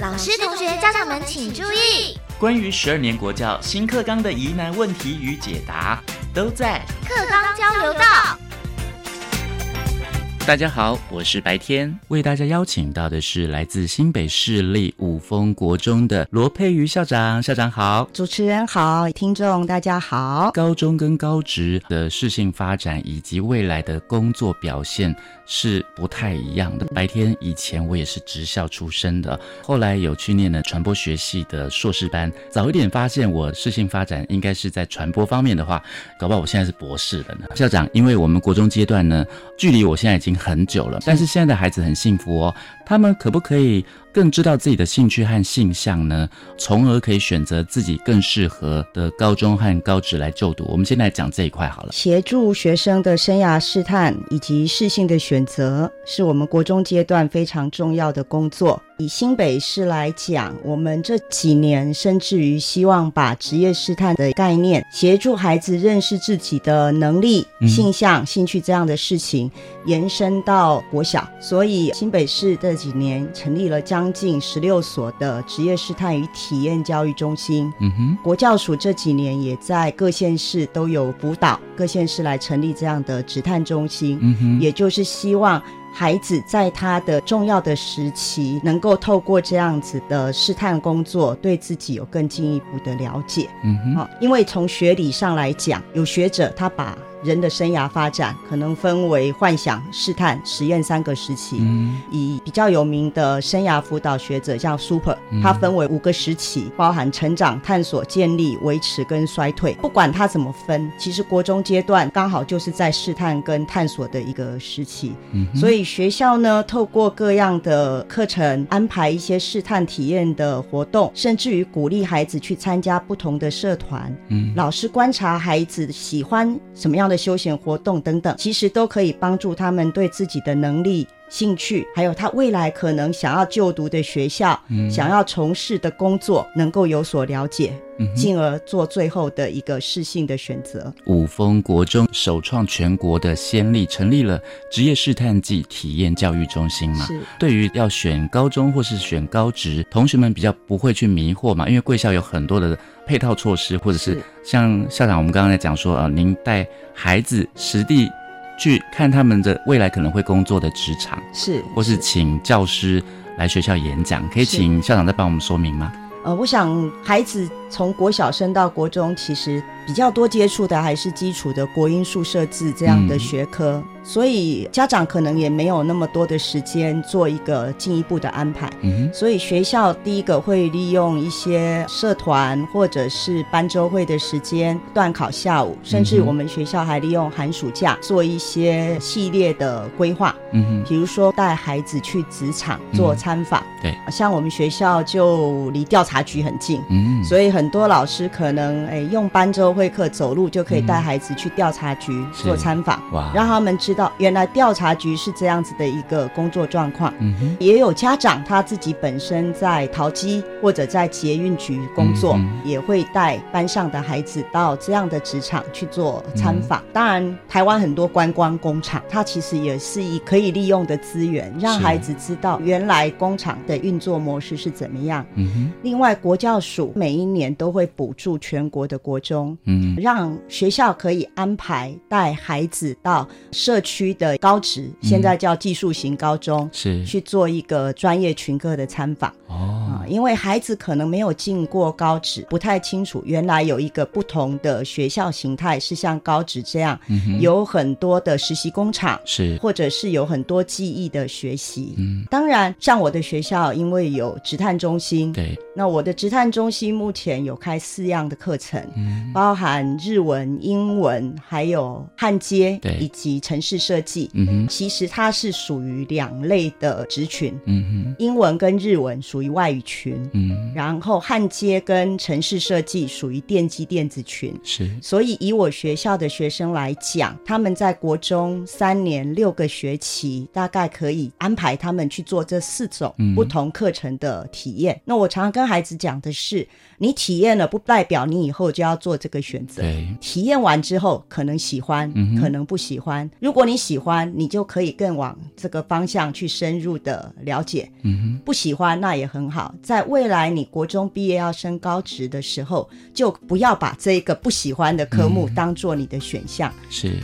老师、同学、家长们请注意，关于十二年国教新课纲的疑难问题与解答，都在课纲交流道。大家好，我是白天，为大家邀请到的是来自新北市立五峰国中的罗佩瑜校长。校长好，主持人好，听众大家好。高中跟高职的适性发展以及未来的工作表现是不太一样的。白天以前我也是职校出身的，后来有去念了传播学系的硕士班，早一点发现我事情发展应该是在传播方面的话，搞不好我现在是博士了呢。校长，因为我们国中阶段呢，距离我现在已经。很久了，但是现在的孩子很幸福哦。他们可不可以更知道自己的兴趣和性向呢？从而可以选择自己更适合的高中和高职来就读。我们先来讲这一块好了。协助学生的生涯试探以及适性的选择，是我们国中阶段非常重要的工作。以新北市来讲，我们这几年甚至于希望把职业试探的概念，协助孩子认识自己的能力、性向、兴趣这样的事情，延伸到国小。所以新北市这。几年成立了将近十六所的职业试探与体验教育中心。嗯哼，国教署这几年也在各县市都有辅导各县市来成立这样的职探中心。嗯哼，也就是希望孩子在他的重要的时期，能够透过这样子的试探工作，对自己有更进一步的了解。嗯哼，好，因为从学理上来讲，有学者他把。人的生涯发展可能分为幻想、试探、实验三个时期。嗯以比较有名的生涯辅导学者叫 Super，它分为五个时期，包含成长、探索、建立、维持跟衰退。不管他怎么分，其实国中阶段刚好就是在试探跟探索的一个时期。嗯所以学校呢，透过各样的课程安排一些试探体验的活动，甚至于鼓励孩子去参加不同的社团。嗯老师观察孩子喜欢什么样。的休闲活动等等，其实都可以帮助他们对自己的能力。兴趣，还有他未来可能想要就读的学校，想要从事的工作，能够有所了解，进而做最后的一个适性的选择。五峰国中首创全国的先例，成立了职业试探暨体验教育中心嘛？是。对于要选高中或是选高职，同学们比较不会去迷惑嘛？因为贵校有很多的配套措施，或者是像校长我们刚刚在讲说啊，您带孩子实地。去看他们的未来可能会工作的职场，是，或是请教师来学校演讲，可以请校长再帮我们说明吗？呃，我想孩子从国小升到国中，其实比较多接触的还是基础的国音数设置这样的学科。所以家长可能也没有那么多的时间做一个进一步的安排，所以学校第一个会利用一些社团或者是班周会的时间，断考下午，甚至我们学校还利用寒暑假做一些系列的规划，嗯哼，比如说带孩子去职场做参访，对，像我们学校就离调查局很近，嗯，所以很多老师可能哎用班周会课走路就可以带孩子去调查局做参访，哇，让他们知道原来调查局是这样子的一个工作状况，也有家长他自己本身在淘机或者在捷运局工作，也会带班上的孩子到这样的职场去做参访。当然，台湾很多观光工厂，它其实也是一可以利用的资源，让孩子知道原来工厂的运作模式是怎么样。另外，国教署每一年都会补助全国的国中，嗯。让学校可以安排带孩子到社。区的高职现在叫技术型高中，是。去做一个专业群课的参访。哦。因为孩子可能没有进过高职，不太清楚原来有一个不同的学校形态是像高职这样，有很多的实习工厂，是。或者是有很多记忆的学习。嗯，当然像我的学校，因为有职探中心，对，那我的职探中心目前有开四样的课程，包含日文、英文，还有焊接，以及城市。是设计，嗯哼，其实它是属于两类的职群，嗯哼，英文跟日文属于外语群，嗯，然后焊接跟城市设计属于电机电子群，是，所以以我学校的学生来讲，他们在国中三年六个学期，大概可以安排他们去做这四种不同课程的体验。那我常常跟孩子讲的是，你体验了不代表你以后就要做这个选择，对，体验完之后可能喜欢，可能不喜欢，如果如果你喜欢，你就可以更往这个方向去深入的了解。嗯哼，不喜欢那也很好，在未来你国中毕业要升高职的时候，就不要把这个不喜欢的科目嗯当做你的选项。是。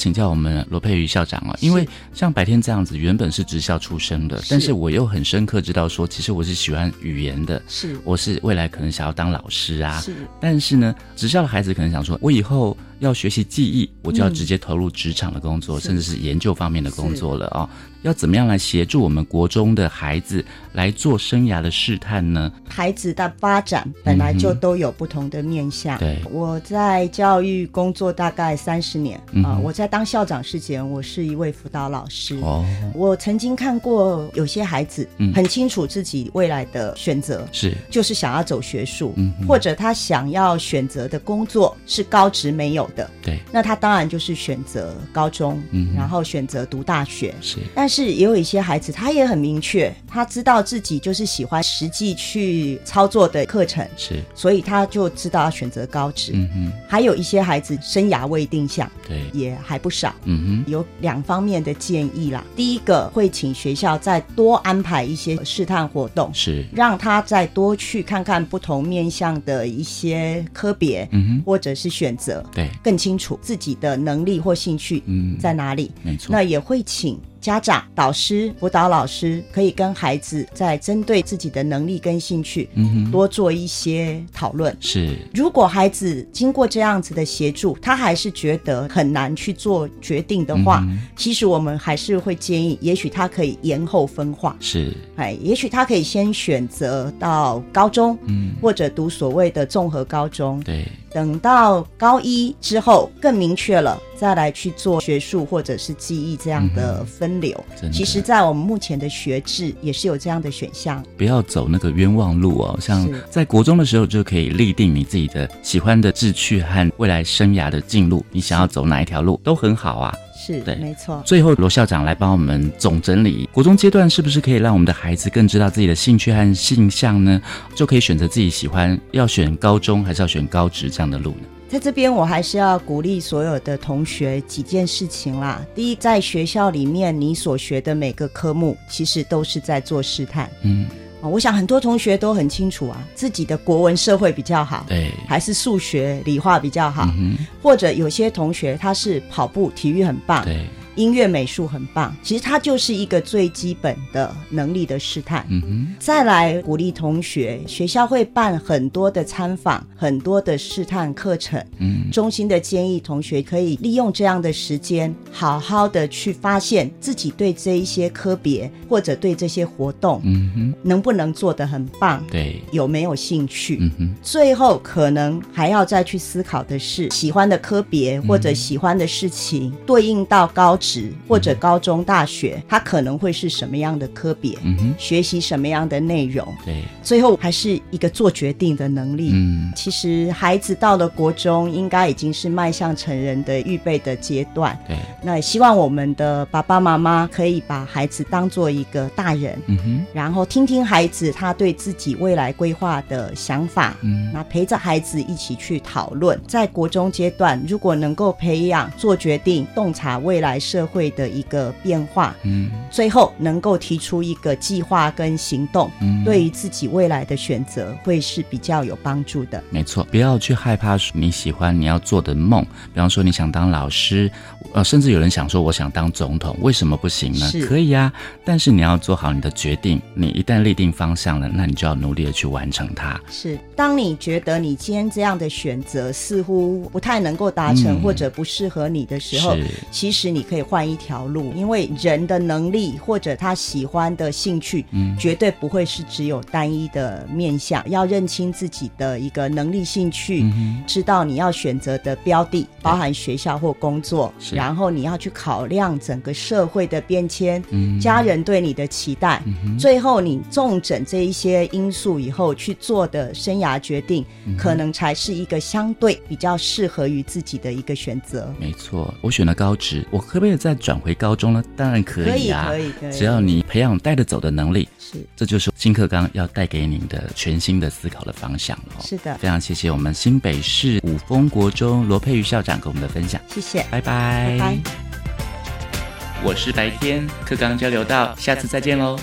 请教我们罗佩瑜校长啊，因为像白天这样子，原本是职校出身的，但是我又很深刻知道说，其实我是喜欢语言的，是。我是未来可能想要当老师啊。是。但是呢，职校的孩子可能想说，我以后要学习技艺，我就要嗯。直接投入职场的工作，是。甚至是研究方面的工作了啊、要怎么样来协助我们国中的孩子来做生涯的试探呢？孩子的发展本来就都有不同的面向。对。我在教育工作大概三十年啊、我在当校长之前，我是一位辅导老师。哦，我曾经看过有些孩子嗯。很清楚自己未来的选择，是，就是想要走学术，嗯或者他想要选择的工作是高职没有的，对，那他当然就是选择高中，嗯然后选择读大学。是，但是也有一些孩子，他也很明确，他知道自己就是喜欢实际去操作的课程，是，所以他就知道要选择高职。嗯哼，还有一些孩子生涯未定向，对，也还不少。嗯哼，有两方面的建议啦。第一个会请学校再多安排一些试探活动，是，让他再多去看看不同面向的一些科别，嗯哼，或者是选择，对，更清楚自己的能力或兴趣嗯，在哪里。没错，那也会请家长、导师、辅导老师可以跟孩子在针对自己的能力跟兴趣嗯哼，多做一些讨论。是，如果孩子经过这样子的协助，他还是觉得很难去做决定的话，嗯其实我们还是会建议，也许他可以延后分化，是，哎，也许他可以先选择到高中，嗯，或者读所谓的综合高中，对，等到高一之后更明确了，再来去做学术或者是记忆这样的分流。其实，在我们目前的学制也是有这样的选项。不要走那个冤枉路哦。像在国中的时候，就可以立定你自己的喜欢的志趣和未来生涯的进路，你想要走哪一条路都很好啊。是对，没错。最后，罗校长来帮我们总整理国中阶段，是不是可以让我们的孩子更知道自己的兴趣和性向呢？就可以选择自己喜欢要选高中还是要选高职这样的路呢？在这边，我还是要鼓励所有的同学几件事情啦。第一，在学校里面，你所学的每个科目，其实都是在做试探嗯，啊。我想很多同学都很清楚啊，自己的国文、社会比较好，对，还是数学、理化比较好，嗯或者有些同学他是跑步、体育很棒，，对，音乐、美术很棒，其实它就是一个最基本的能力的试探。嗯哼，再来鼓励同学，学校会办很多的参访，很多的试探课程。嗯，衷心的建议同学可以利用这样的时间，好好的去发现自己对这一些科别或者对这些活动嗯哼，能不能做得很棒，对，有没有兴趣。嗯哼，最后可能还要再去思考的是，喜欢的科别或者喜欢的事情，对应到高职或者高中、大学，它可能会是什么样的科别，嗯哼，学习什么样的内容。对，最后还是一个做决定的能力。嗯，其实孩子到了国中，应该已经是迈向成人的预备的阶段。对，那也希望我们的爸爸妈妈可以把孩子当做一个大人，嗯哼，然后听听孩子他对自己未来规划的想法。嗯，那陪着孩子一起去讨论，在国中阶段，如果能够培养做决定、洞察未来社会的一个变化，嗯，最后能够提出一个计划跟行动，嗯，对于自己未来的选择会是比较有帮助的。没错，不要去害怕你喜欢你要做的梦，比方说你想当老师，呃，甚至有人想说我想当总统，为什么不行呢？可以啊，但是你要做好你的决定。你一旦立定方向了，那你就要努力的去完成它。是，当你觉得你今天这样的选择似乎不太能够达成，嗯或者不适合你的时候，其实你可以换一条路，因为人的能力或者他喜欢的兴趣，嗯。绝对不会是只有单一的面向。要认清自己的一个能力、兴趣，嗯知道你要选择的标的，包含学校或工作，是。然后你要去考量整个社会的变迁，嗯。家人对你的期待，最后你重整这一些因素以后去做的生涯决定，嗯可能才是一个相对比较适合于自己的一个选择。没错，我选了高职，我可不可以再转回高中呢？当然可以啊，可以可以只要你培养带得走的能力，是这就是新课纲要带给您的全新的思考的方向了哦。是的，非常谢谢我们新北市五峰国中罗佩瑜校长给我们的分享，谢谢，拜拜。拜拜。我是白天课纲交流到，下次再见喽。